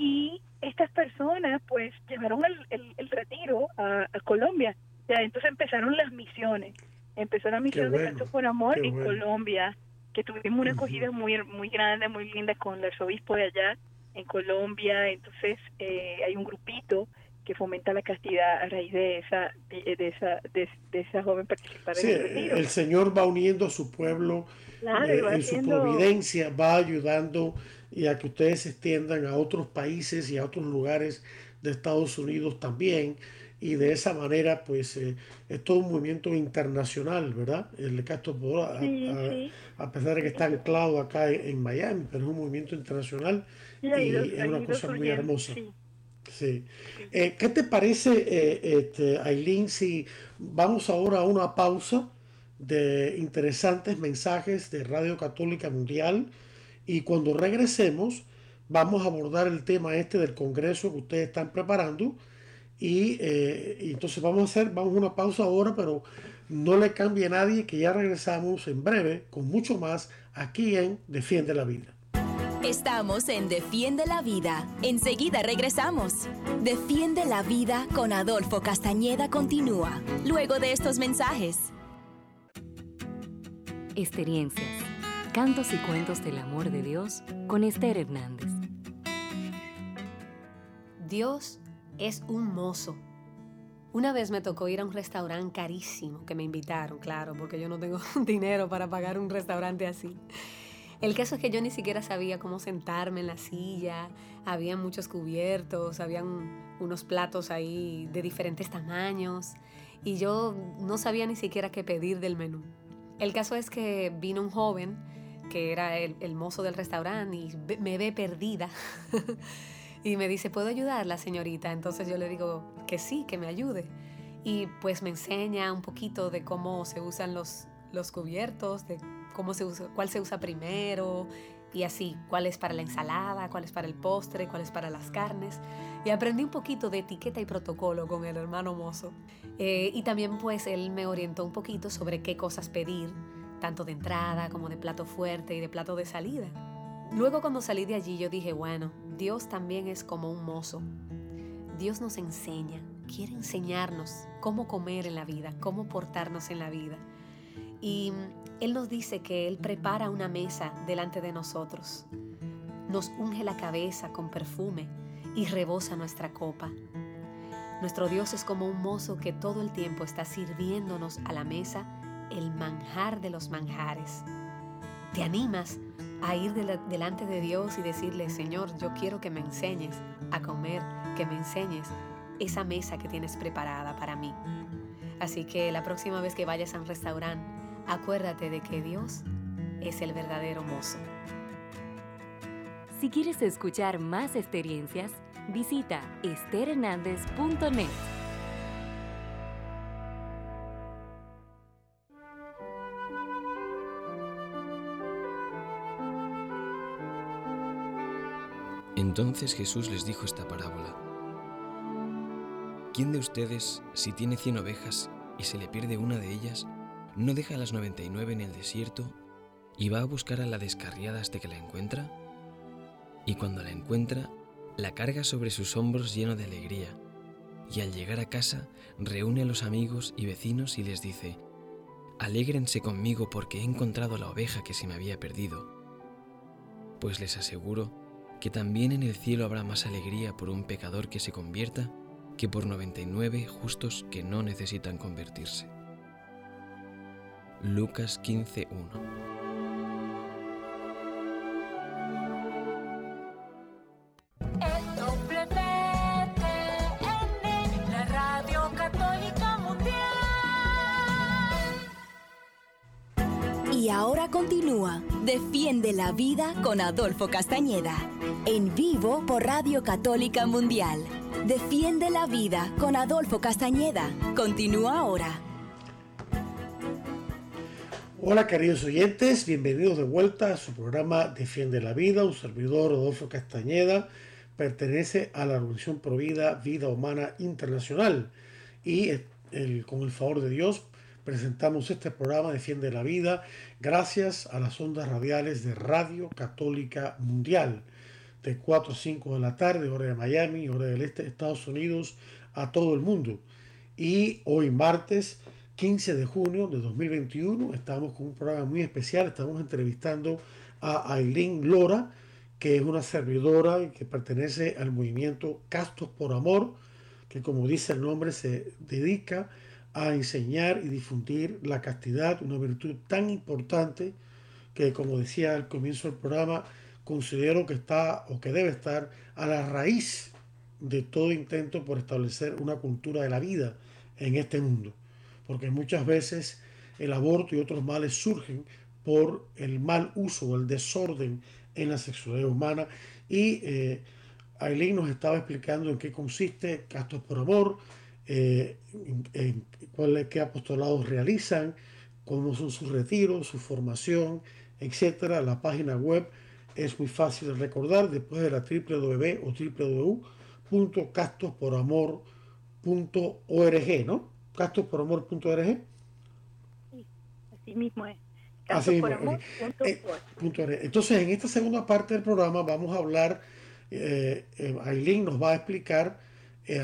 Y estas personas, pues, llevaron el, el, retiro a, Colombia. O entonces empezaron las misiones. Empezó la misión de Canto por Amor en Colombia, que tuvimos una acogida muy, muy grande, muy linda con el arzobispo de allá en Colombia. Entonces, eh, hay un grupito que fomenta la castidad a raíz de esa de, esa de, esa joven participar en el retiro. El Señor va uniendo a su pueblo eh, en su providencia, va ayudando y a que ustedes se extiendan a otros países y a otros lugares de Estados Unidos también. Y de esa manera, pues, eh, es todo un movimiento internacional, ¿verdad? El Castro a, a, pesar de que está anclado acá en, Miami, pero es un movimiento internacional y, es una cosa muy hermosa. Sí. Eh, ¿Qué te parece, eh, este, Aileen, si vamos ahora a una pausa de interesantes mensajes de Radio Católica Mundial y cuando regresemos vamos a abordar el tema este del Congreso que ustedes están preparando y, eh, y entonces vamos a hacer, vamos a una pausa ahora, pero no le cambie a nadie que ya regresamos en breve con mucho más aquí en Defiende la Vida. Estamos en Defiende la Vida. Enseguida regresamos. Defiende la Vida con Adolfo Castañeda continúa, luego de estos mensajes. Experiencias, cantos y cuentos del amor de Dios con Esther Hernández. Dios es un mozo. Una vez me tocó ir a un restaurante carísimo que me invitaron, claro, porque yo no tengo dinero para pagar un restaurante así. El caso es que yo ni siquiera sabía cómo sentarme en la silla, había muchos cubiertos, habían unos platos ahí de diferentes tamaños y yo no sabía ni siquiera qué pedir del menú. El caso es que vino un joven que era el, mozo del restaurante y me ve perdida. y me dice, ¿puedo ayudarla, señorita? Entonces yo le digo que sí, que me ayude. Y pues me enseña un poquito de cómo se usan los, los cubiertos, de cómo se usa, cuál se usa primero y así, cuál es para la ensalada, cuál es para el postre, cuál es para las carnes. Y aprendí un poquito de etiqueta y protocolo con el hermano mozo. Eh, y también pues él me orientó un poquito sobre qué cosas pedir, tanto de entrada como de plato fuerte y de plato de salida. Luego cuando salí de allí yo dije, bueno, Dios también es como un mozo. Dios nos enseña, quiere enseñarnos cómo comer en la vida, cómo portarnos en la vida. Y Él nos dice que Él prepara una mesa delante de nosotros, nos unge la cabeza con perfume y rebosa nuestra copa. Nuestro Dios es como un mozo que todo el tiempo está sirviéndonos a la mesa el manjar de los manjares. ¿Te animas a ir delante de Dios y decirle, Señor, yo quiero que me enseñes a comer, que me enseñes esa mesa que tienes preparada para mí? Así que la próxima vez que vayas a un restaurante, acuérdate de que Dios es el verdadero mozo. Si quieres escuchar más experiencias, visita esterhernandez.net. Entonces Jesús les dijo esta parábola. ¿Quién de ustedes, si tiene cien ovejas y se le pierde una de ellas, no deja las noventa y nueve en el desierto y va a buscar a la descarriada hasta que la encuentra? Y cuando la encuentra, la carga sobre sus hombros lleno de alegría, y al llegar a casa reúne a los amigos y vecinos y les dice, Alégrense conmigo porque he encontrado la oveja que se me había perdido. Pues les aseguro que también en el cielo habrá más alegría por un pecador que se convierta que por 99 justos que no necesitan convertirse. Lucas 15.1 continúa Defiende la Vida con Adolfo Castañeda. En vivo por Radio Católica Mundial. Defiende la Vida con Adolfo Castañeda. Continúa ahora. Hola queridos oyentes, bienvenidos de vuelta a su programa Defiende la Vida. Un servidor Adolfo Castañeda pertenece a la Organización Provida Vida Humana Internacional y con el favor de Dios presentamos este programa Defiende la Vida gracias a las ondas radiales de Radio Católica Mundial de 4 a 5 de la tarde, hora de Miami, hora del este de Estados Unidos, a todo el mundo. Y hoy martes 15 de junio de 2021 estamos con un programa muy especial, estamos entrevistando a Aileen Lora, que es una servidora y que pertenece al movimiento Castos por Amor, que como dice el nombre se dedica a enseñar y difundir la castidad, una virtud tan importante que, como decía al comienzo del programa, considero que está o que debe estar a la raíz de todo intento por establecer una cultura de la vida en este mundo. Porque muchas veces el aborto y otros males surgen por el mal uso o el desorden en la sexualidad humana. Y eh, Aileen nos estaba explicando en qué consiste Castos por Amor, eh, en, cuál, qué apostolados realizan, cómo son sus retiros, su formación, etcétera. La página web es muy fácil de recordar después de la www o www.castosporamor.org, ¿no? Castosporamor.org. Sí, así mismo es. Eh, Entonces, en esta segunda parte del programa vamos a hablar, eh, eh Aileen nos va a explicar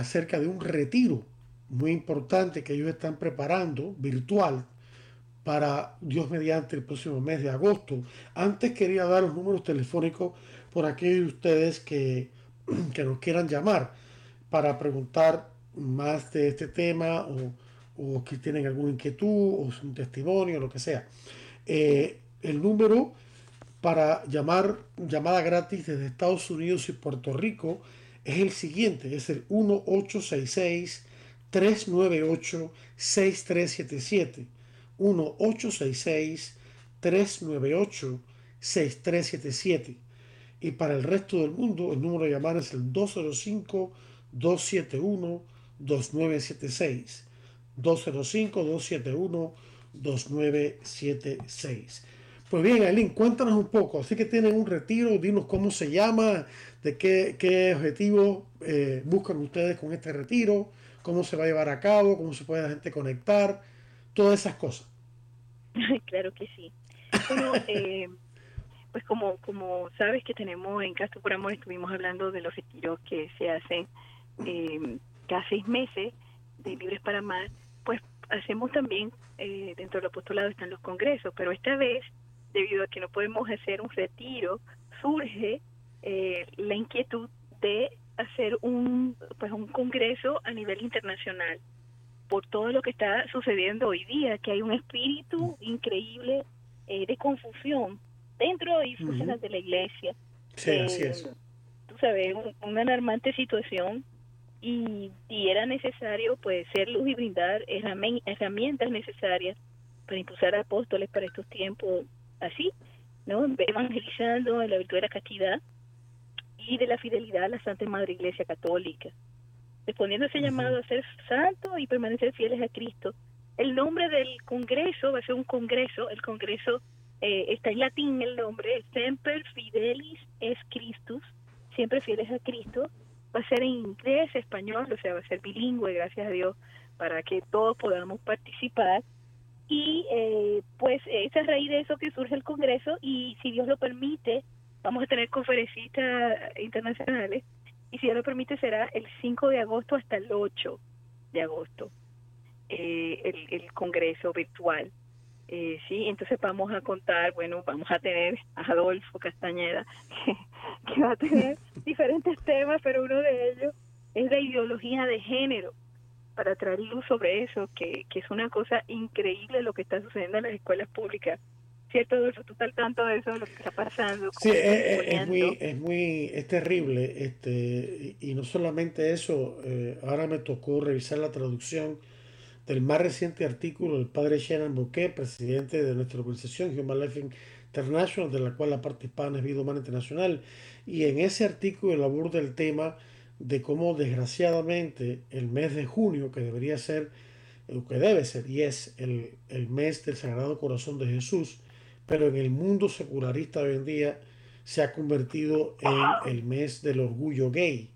acerca de un retiro muy importante que ellos están preparando, virtual, para Dios mediante el próximo mes de agosto. Antes quería dar los números telefónicos por aquellos de ustedes que, que nos quieran llamar para preguntar más de este tema o, o que tienen alguna inquietud o un testimonio, lo que sea. Eh, el número para llamar llamada gratis desde Estados Unidos y Puerto Rico es el siguiente, es el 1866 398-6377. 1-866-398-6377. Y para el resto del mundo, el número de llamar es el 205-271-2976. 205-271-2976. Pues bien, Aileen, cuéntanos un poco. Así que tienen un retiro, dinos cómo se llama, de qué, qué objetivo eh, buscan ustedes con este retiro cómo se va a llevar a cabo, cómo se puede la gente conectar, todas esas cosas. Claro que sí. Eh, pues como, como sabes que tenemos en Castro por Amor, estuvimos hablando de los retiros que se hacen eh, cada seis meses de Libres para Más, pues hacemos también, eh, dentro del apostolado están los congresos, pero esta vez, debido a que no podemos hacer un retiro, surge eh, la inquietud de hacer un, pues un congreso a nivel internacional por todo lo que está sucediendo hoy día, que hay un espíritu increíble eh, de confusión dentro y fuera de la iglesia. Sí, así es. Tú sabes, una alarmante situación y, y era necesario pues ser luz y brindar herramientas necesarias para impulsar a apóstoles para estos tiempos así, ¿no? Evangelizando en la virtud de la castidad y de la fidelidad a la Santa Madre Iglesia Católica, respondiendo a ese llamado a ser santo y permanecer fieles a Cristo. El nombre del congreso va a ser un congreso, el congreso eh, está en latín el nombre, Semper Fidelis es Christus, siempre fieles a Cristo, va a ser en inglés, español, o sea, va a ser bilingüe, gracias a Dios, para que todos podamos participar. Y eh, pues es a raíz de eso que surge el Congreso y si Dios lo permite, vamos a tener conferencistas internacionales y si Dios lo permite será el 5 de agosto hasta el 8 de agosto eh, el, el Congreso virtual. Eh, sí, entonces vamos a contar, bueno, vamos a tener a Adolfo Castañeda, que, va a tener diferentes temas, pero uno de ellos es la ideología de género, para traer luz sobre eso, que, que es una cosa increíble lo que está sucediendo en las escuelas públicas. ¿Cierto, Adolfo? ¿Tú estás tanto de eso, de lo que está pasando? Sí, es, es, muy, es muy, es terrible, este, y no solamente eso, eh, ahora me tocó revisar la traducción del más reciente artículo del padre Shannon Bouquet, presidente de nuestra organización Human Life International, de la cual la parte hispana es Vida Humana Internacional, y en ese artículo él aborda el tema de cómo desgraciadamente el mes de junio, que debería ser, lo que debe ser, y es el, el mes del Sagrado Corazón de Jesús, pero en el mundo secularista de hoy en día se ha convertido en el mes del orgullo gay.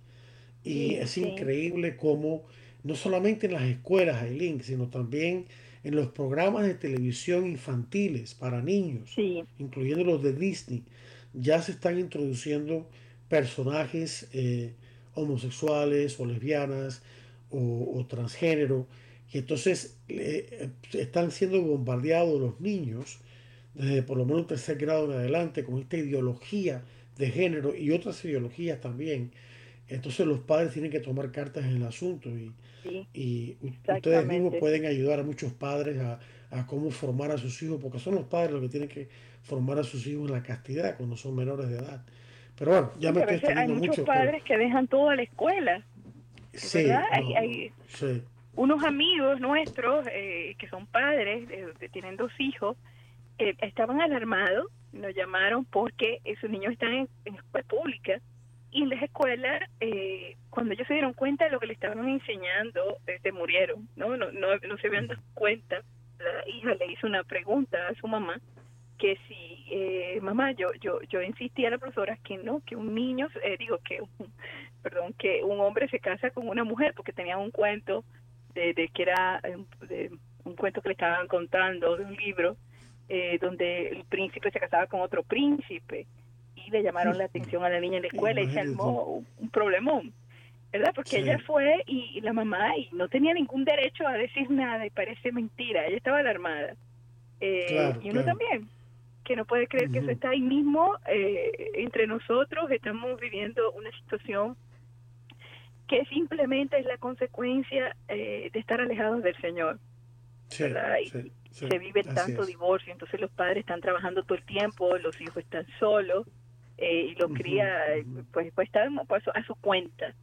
Y es increíble cómo no solamente en las escuelas, Aileen, sino también en los programas de televisión infantiles para niños, incluyendo los de Disney, ya se están introduciendo personajes eh, homosexuales o lesbianas o, transgénero, y entonces eh, están siendo bombardeados los niños desde por lo menos tercer grado en adelante con esta ideología de género y otras ideologías también. Entonces los padres tienen que tomar cartas en el asunto y, y ustedes mismos pueden ayudar a muchos padres a, cómo formar a sus hijos, porque son los padres los que tienen que formar a sus hijos en la castidad cuando son menores de edad. Pero bueno, ya me estoy extendiendo mucho. Hay muchos padres que dejan todo a la escuela. Sí, hay, unos amigos nuestros eh, que son padres, que tienen dos hijos, que estaban alarmados, nos llamaron porque esos niños están en, escuela pública y en las escuelas, eh, cuando ellos se dieron cuenta de lo que le estaban enseñando, eh, se murieron, ¿no? No, no, no se habían dado cuenta. La hija le hizo una pregunta a su mamá que si eh, mamá yo yo yo insistí a la profesora que no que un niño eh, digo que un, perdón que un hombre se casa con una mujer porque tenía un cuento de, de que era de, un cuento que le estaban contando de un libro eh, donde el príncipe se casaba con otro príncipe le llamaron la atención a la niña en la escuela y se armó un problemón, ¿verdad? Porque ella fue y, la mamá y no tenía ningún derecho a decir nada y parece mentira, ella estaba alarmada. Eh, y uno también, que no puede creer que eso está ahí mismo eh, entre nosotros, estamos viviendo una situación que simplemente es la consecuencia eh, de estar alejados del Señor. ¿verdad? Se vive tanto divorcio, entonces los padres están trabajando todo el tiempo, los hijos están solos, eh, y lo cría, pues, pues está a su cuenta.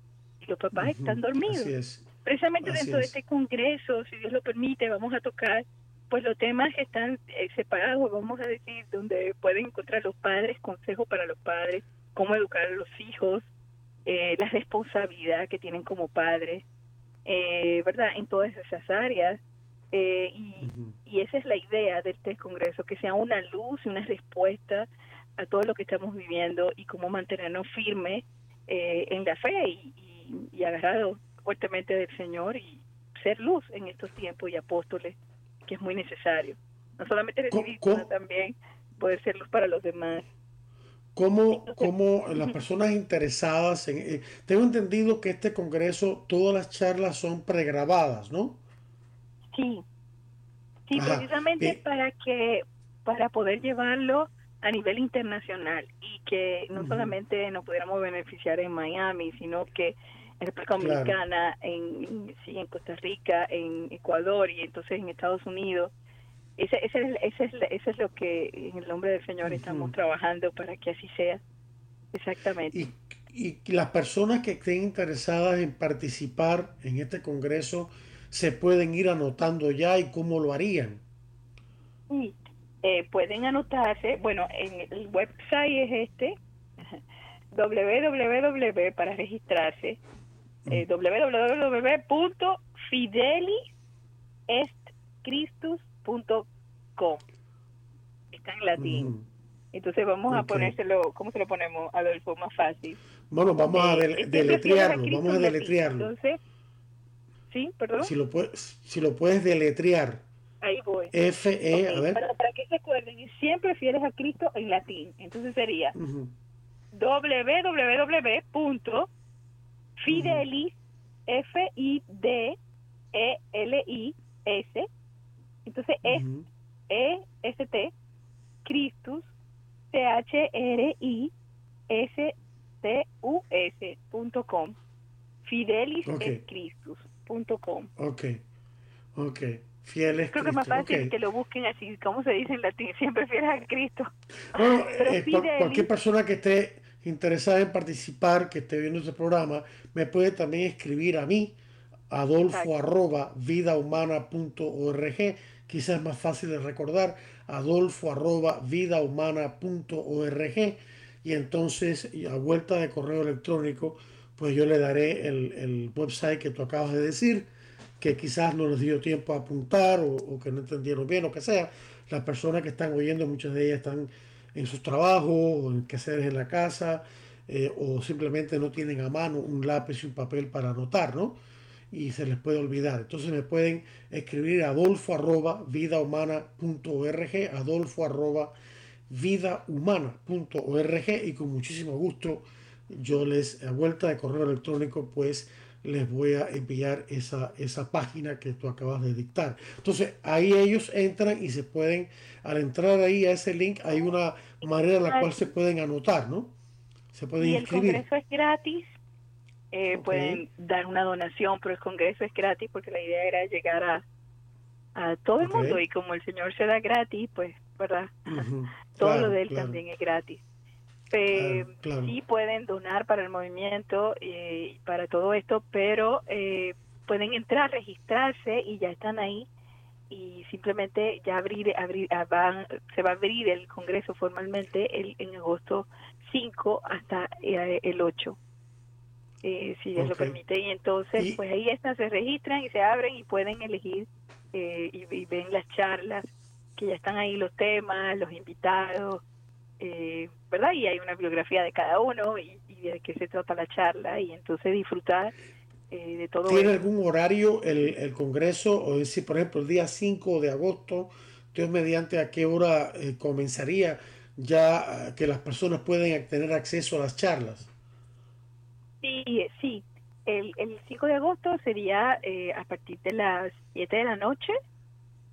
Y los papás están dormidos. Precisamente dentro de este congreso, si Dios lo permite, vamos a tocar pues los temas que están eh, separados, vamos a decir, donde pueden encontrar los padres, consejos para los padres, cómo educar a los hijos, eh, la responsabilidad que tienen como padres, eh, ¿verdad? En todas esas áreas. y, y esa es la idea de este congreso, que sea una luz y una respuesta a todo lo que estamos viviendo y cómo mantenernos firmes eh, en la fe y, y, agarrados fuertemente del Señor y ser luz en estos tiempos y apóstoles, que es muy necesario. No solamente recibir, sino también poder ser luz para los demás. ¿Cómo, cómo las personas interesadas en... Eh, tengo entendido que este congreso, todas las charlas son pregrabadas, ¿no? Sí. Sí, precisamente para que, para poder llevarlo a nivel internacional y que no solamente nos pudiéramos beneficiar en Miami, sino que en República Dominicana, en, sí, en Costa Rica, en Ecuador y entonces en Estados Unidos. Ese, ese, ese, es, ese es lo que en el nombre del Señor estamos trabajando para que así sea. Exactamente. Y, y las personas que estén interesadas en participar en este Congreso se pueden ir anotando ya y cómo lo harían. Sí, eh, pueden anotarse. Bueno, en el website es este www para registrarse eh, mm. www.fidelisestcristus com. Está en latín. Entonces vamos a ponérselo, ¿cómo se lo ponemos, Adolfo? Más fácil. Bueno, vamos a eh, deletrearlo, vamos a deletrearlo. Entonces, sí, perdón. Si lo puedes, si lo puedes deletrear. Ahí voy. F, E, a ver. Para, para, que se acuerden, siempre fieles a Cristo en latín. Entonces sería www.fidelis, F, I, D, E, L, I, S, entonces es E-S-T, Christus, C-H-R-I-S-T-U-S.com. Ok, ok. Fieles Creo que es más fácil que lo busquen así, como se dice en latín, siempre fieles a Cristo. Bueno, eh, cualquier persona que esté interesada en participar, que esté viendo este programa, me puede también escribir a mí, adolfo arroba vidahumana.org quizás es más fácil de recordar, adolfo arroba vidahumana.org y entonces a vuelta de correo electrónico pues yo le daré el, website que tú acabas de decir que quizás no les dio tiempo a apuntar o, que no entendieron bien o que sea. Las personas que están oyendo, muchas de ellas están en sus trabajos o en quehaceres en la casa eh, o simplemente no tienen a mano un lápiz y un papel para anotar, ¿no? y se les puede olvidar. Entonces me pueden escribir a adolfo arroba vidahumana.org, adolfo arroba vidahumana.org y con muchísimo gusto yo les, a vuelta de correo electrónico, pues les voy a enviar esa, esa página que tú acabas de dictar. Entonces ahí ellos entran y se pueden, al entrar ahí a ese link, hay una manera en la cual se pueden anotar, ¿no? Se pueden y inscribir. El congreso es gratis eh, pueden dar una donación, pero el congreso es gratis porque la idea era llegar a, a todo el mundo y como el Señor se da gratis, pues, ¿verdad? todo lo de él también es gratis. Eh, Sí pueden donar para el movimiento y eh, para todo esto, pero eh, pueden entrar, registrarse y ya están ahí y simplemente ya abrir, abrir ah, van, se va a abrir el Congreso formalmente el, en agosto 5 hasta el 8 eh, si Dios lo permite. Y entonces, pues ahí estas se registran y se abren y pueden elegir eh, y, ven las charlas, que ya están ahí los temas, los invitados, eh, ¿verdad? Y hay una biografía de cada uno y, de qué se trata la charla y entonces disfrutar de todo ¿Tiene algún horario el, el Congreso? O decir, por ejemplo, el día 5 de agosto, Dios mediante a qué hora comenzaría ya que las personas pueden tener acceso a las charlas? Sí, sí. El, el 5 de agosto sería eh, a partir de las 7 de la noche.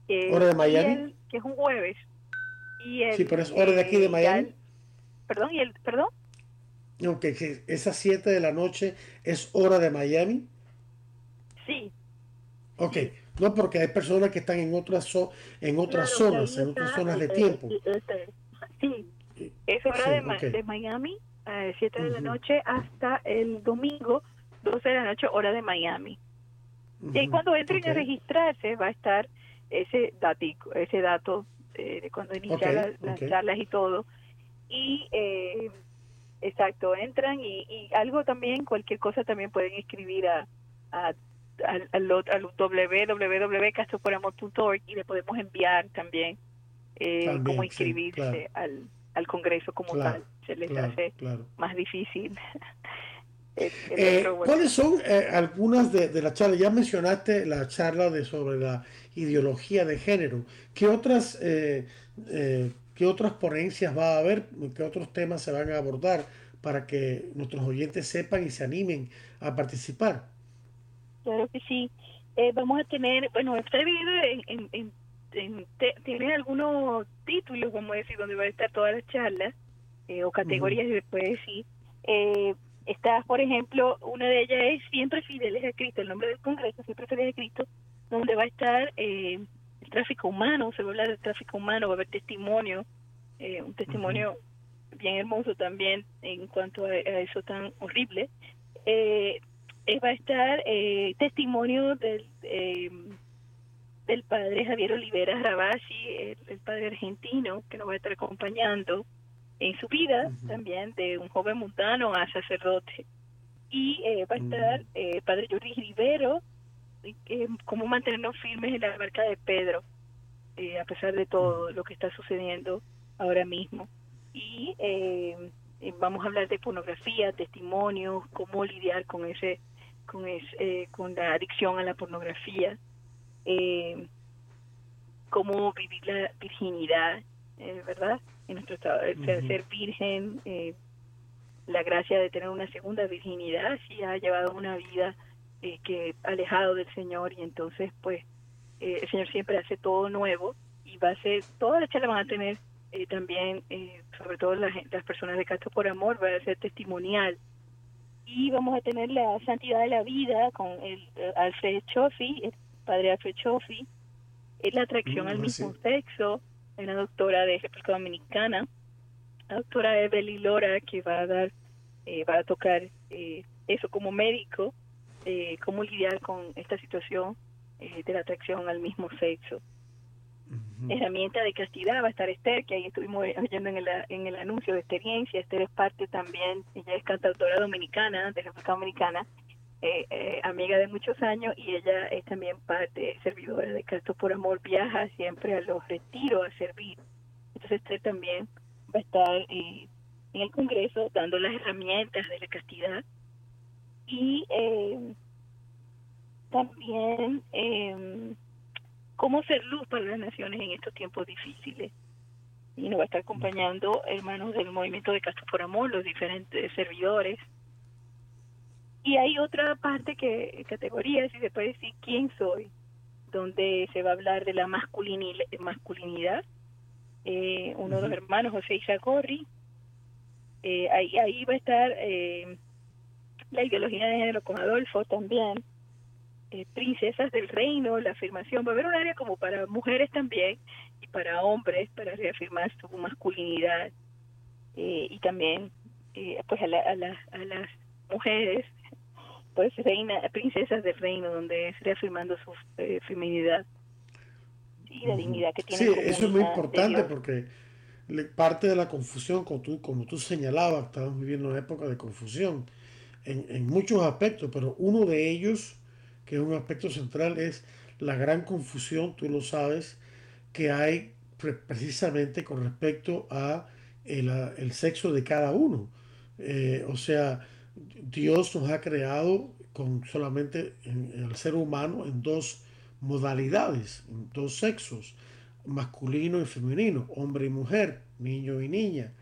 Eh, ¿Hora de Miami? que es un jueves. Y sí, pero es hora de aquí de Miami. perdón, ¿y el, perdón? No, que, esas 7 de la noche es hora de Miami. Sí. Ok, no porque hay personas que están en otras en otras zonas, en otras zonas de tiempo. Sí, es hora de, de Miami a 7 de la noche hasta el domingo 12 de la noche hora de Miami. Y cuando entren a registrarse va a estar ese datico, ese dato eh, de cuando inician las, charlas y todo. Y eh, exacto, entran y, algo también, cualquier cosa también pueden escribir a, a al, al, al www.castroporamor.org y le podemos enviar también, eh, cómo inscribirse al, al Congreso como tal se les hace más difícil. Eh, ¿Cuáles son eh, algunas de, de las charlas? Ya mencionaste la charla de sobre la ideología de género. ¿Qué otras eh, ¿Qué otras ponencias va a haber? ¿Qué otros temas se van a abordar para que nuestros oyentes sepan y se animen a participar? Claro que sí. Eh, vamos a tener, bueno, está dividido en, en, tiene algunos títulos, vamos a decir, donde va a estar todas las charlas eh, o categorías, uh -huh. decir. Eh, está, por ejemplo, una de ellas es Siempre Fieles a Cristo, el nombre del Congreso, Siempre Fieles a Cristo, donde va a estar eh, el tráfico humano, se va a hablar del tráfico humano, va a haber testimonio, eh, un testimonio uh -huh. bien hermoso también en cuanto a, a eso tan horrible. Eh, va a estar eh, testimonio del eh, del padre Javier Olivera Rabasi, el, el, padre argentino, que nos va a estar acompañando en su vida uh -huh. también, de un joven mundano a sacerdote. Y eh, va a estar uh -huh. eh, padre Jordi Rivero, eh, cómo mantenernos firmes en la barca de Pedro, a pesar de todo lo que está sucediendo ahora mismo. Y eh, vamos a hablar de pornografía, testimonios, cómo lidiar con ese con, es, eh, con la adicción a la pornografía, eh, cómo vivir la virginidad, eh, ¿verdad? En nuestro estado, uh -huh. ser virgen, eh, la gracia de tener una segunda virginidad, si ha llevado una vida eh, que alejado del Señor y entonces pues eh, el Señor siempre hace todo nuevo y va a ser, todas las charlas van a tener eh, también, eh, sobre todo las, las personas de Casto por Amor, va a ser testimonial y vamos a tener la santidad de la vida con el Alfred Chofi, el padre Alfred Chofi, es la atracción mm, al mismo sí. sexo, una doctora de República Dominicana, la doctora Evelyn Lora, que va a dar, eh, va a tocar eh, eso como médico, eh, cómo lidiar con esta situación de la atracción al mismo sexo. Uh -huh. Herramienta de castidad va a estar Esther, que ahí estuvimos oyendo en el, en el anuncio de experiencia. Esther es parte también, ella es cantautora dominicana, de República Dominicana, eh, eh, amiga de muchos años, y ella es también parte, servidora de Castos por Amor, viaja siempre a los retiros a servir. Entonces Esther también va a estar eh, en el Congreso dando las herramientas de la castidad. Y también cómo ser luz para las naciones en estos tiempos difíciles. Y nos va a estar acompañando hermanos del movimiento de Castro por Amor, los diferentes servidores. Y hay otra parte que, categoría, si se puede decir, quién soy, donde se va a hablar de la masculinidad. masculinidad. Eh, uno uh -huh. de los hermanos, José Isagorri, eh, ahí, ahí va a estar eh, la ideología de género con Adolfo también eh, princesas del reino, la afirmación, va a haber un área como para mujeres también y para hombres para reafirmar su masculinidad eh, y también eh, pues a, la, a, la, a, las mujeres pues reina, princesas del reino donde es reafirmando su eh, feminidad y la dignidad que tiene. Sí, eso es muy importante porque parte de la confusión, como tú, como tú señalabas, estamos viviendo una época de confusión en, en muchos aspectos, pero uno de ellos que es un aspecto central, es la gran confusión, tú lo sabes, que hay precisamente con respecto a el, el sexo de cada uno. Eh, o sea, Dios nos ha creado con solamente en, en el ser humano en dos modalidades, en dos sexos, masculino y femenino, hombre y mujer, niño y niña.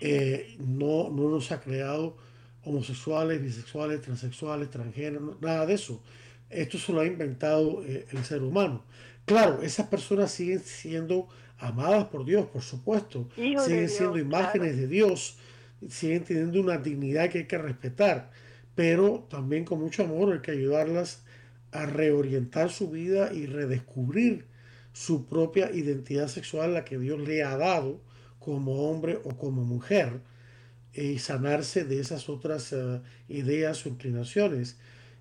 Eh, no, no nos ha creado homosexuales, bisexuales, transexuales, transgénero, nada de eso. Esto se lo ha inventado eh, el ser humano. Claro, esas personas siguen siendo amadas por Dios, por supuesto. Hijo siguen Dios, siendo imágenes claro. de Dios, siguen teniendo una dignidad que hay que respetar, pero también con mucho amor hay que ayudarlas a reorientar su vida y redescubrir su propia identidad sexual, la que Dios le ha dado como hombre o como mujer, y sanarse de esas otras uh, ideas o inclinaciones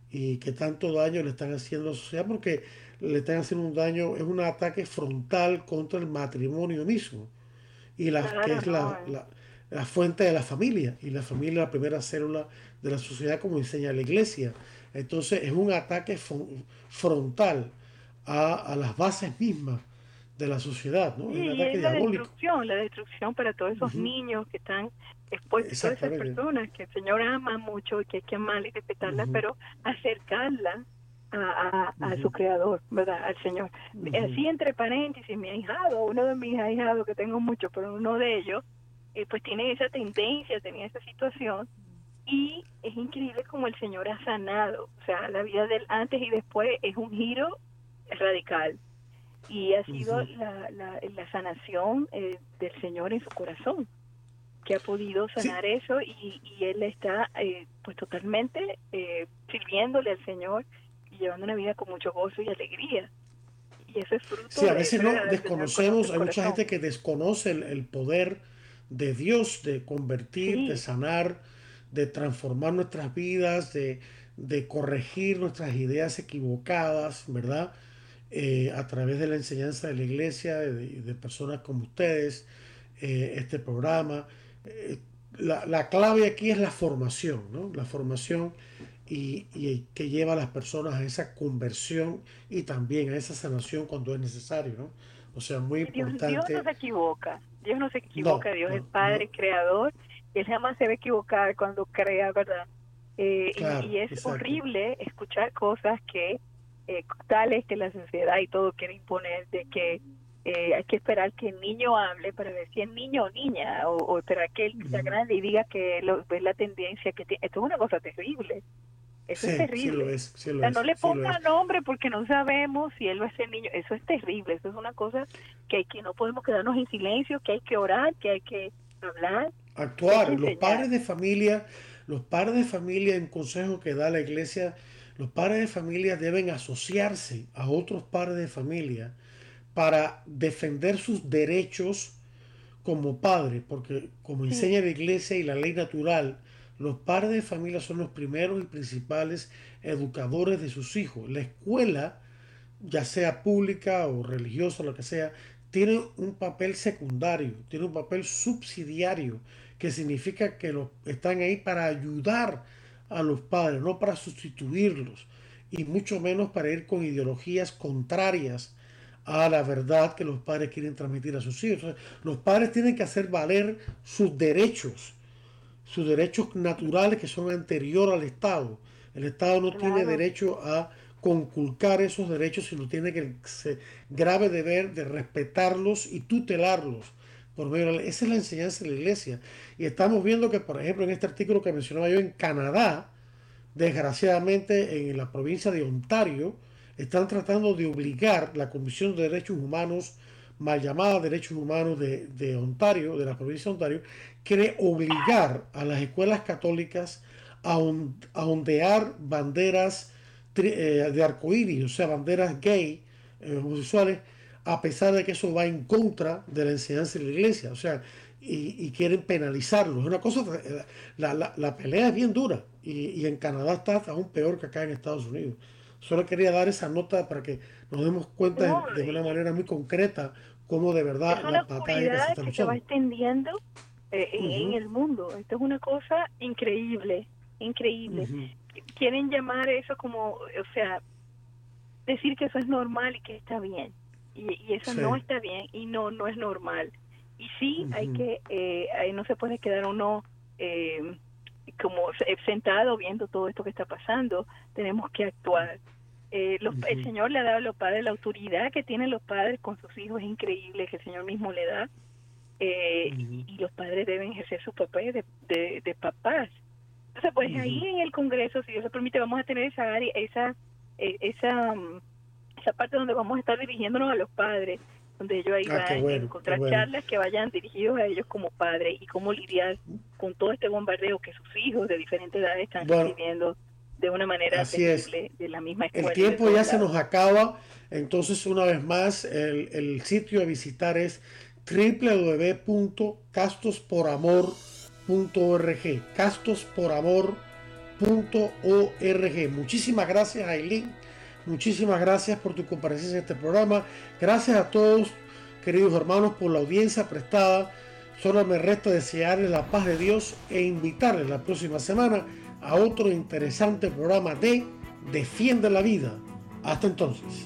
y que tanto daño le están haciendo a la sociedad porque le están haciendo un daño, es un ataque frontal contra el matrimonio mismo. Y la, Claro, que es la, la fuente de la familia y la familia es la primera célula de la sociedad como enseña la iglesia. Entonces es un ataque fron- frontal a, a las bases mismas de la sociedad, ¿no? Sí, es un y es la diabólico. destrucción, la destrucción para todos esos niños que están expuestos, todas esas personas que el Señor ama mucho y que hay que amarla y respetarla, pero acercarla a, su creador, ¿verdad? Al Señor. Así entre paréntesis, mi ahijado, uno de mis ahijados, que tengo mucho, pero uno de ellos, eh, pues tiene esa tendencia, tenía esa situación, y es increíble como el Señor ha sanado, o sea, la vida del antes y después es un giro radical, y ha sido la, la, sanación eh, del Señor en su corazón que ha podido sanar eso y, y, él está eh, pues totalmente sirviéndole al Señor llevando una vida con mucho gozo y alegría. Y eso es fruto Sí, a veces no desconocemos, hay mucha gente que desconoce el, poder de Dios de convertir, de sanar, de transformar nuestras vidas, de, de corregir nuestras ideas equivocadas, ¿verdad? Eh, a través de la enseñanza de la iglesia, de, de personas como ustedes, eh, este programa. Eh, la, la, clave aquí es la formación, ¿no? La formación y, que lleva a las personas a esa conversión y también a esa sanación cuando es necesario, ¿no? O sea, muy importante. Dios no se equivoca, Dios no se equivoca, Dios es Padre, Creador, y Él jamás se va a equivocar cuando crea, ¿verdad? Eh, y, es horrible escuchar cosas que, eh, tales que la sociedad y todo quiere imponer, de que eh, hay que esperar que el niño hable para ver si es niño o niña, o, esperar que él sea grande y diga que lo, ve la tendencia que tiene. Esto es una cosa terrible. Eso es terrible. no le ponga nombre porque no sabemos si él va a ser niño. Eso es terrible. Eso es una cosa que, que no podemos quedarnos en silencio, que hay que orar, que hay que hablar. Actuar. los padres de familia, los padres de familia en consejo que da la iglesia, los padres de familia deben asociarse a otros padres de familia para defender sus derechos como padres, porque como enseña la iglesia y la ley natural, los padres de familia son los primeros y principales educadores de sus hijos. La escuela, ya sea pública o religiosa, lo que sea, tiene un papel secundario, tiene un papel subsidiario, que significa que los, están ahí para ayudar a los padres, no para sustituirlos, y mucho menos para ir con ideologías contrarias a la verdad que los padres quieren transmitir a sus hijos. los padres tienen que hacer valer sus derechos sus derechos naturales que son anterior al Estado. El Estado no tiene derecho a conculcar esos derechos, sino tiene que se grave deber de respetarlos y tutelarlos. Por medio esa es la enseñanza de la iglesia. Y estamos viendo que, por ejemplo, en este artículo que mencionaba yo, en Canadá, desgraciadamente en la provincia de Ontario, están tratando de obligar la Comisión de Derechos Humanos, mal llamada Derechos Humanos de, de Ontario, de la provincia de Ontario, quiere obligar a las escuelas católicas a, ondear banderas eh, de arcoíris, o sea, banderas gay, eh, homosexuales, a pesar de que eso va en contra de la enseñanza de la iglesia, o sea, y, quieren penalizarlo. Es una cosa, eh, la, pelea es bien dura y, en Canadá está aún peor que acá en Estados Unidos. Solo quería dar esa nota para que nos demos cuenta de, una manera muy concreta cómo de verdad la batalla que se va extendiendo eh, en, el mundo. Esto es una cosa increíble, increíble. Quieren llamar eso como, o sea, decir que eso es normal y que está bien. Y, eso no está bien y no, no es normal. Y sí, hay que, eh, no se puede quedar uno eh, como sentado viendo todo esto que está pasando. Tenemos que actuar. Eh, El Señor le ha dado a los padres la autoridad que tienen los padres con sus hijos, es increíble que el Señor mismo le da eh, y, los padres deben ejercer su papel de, de, papás. Entonces, pues ahí en el Congreso, si Dios lo permite, vamos a tener esa área, esa, eh, esa, mm, esa parte donde vamos a estar dirigiéndonos a los padres, donde ellos ahí ah, van a encontrar charlas que vayan dirigidos a ellos como padres y cómo lidiar con todo este bombardeo que sus hijos de diferentes edades están recibiendo de una manera así es. de la misma escuela. El tiempo ya se nos acaba, entonces una vez más el, el sitio a visitar es www.castosporamor.org. Castosporamor.org. Muchísimas gracias, Aileen. Muchísimas gracias por tu comparecencia en este programa. Gracias a todos, queridos hermanos, por la audiencia prestada. Solo me resta desearles la paz de Dios e invitarles la próxima semana a otro interesante programa de Defiende la Vida. Hasta entonces.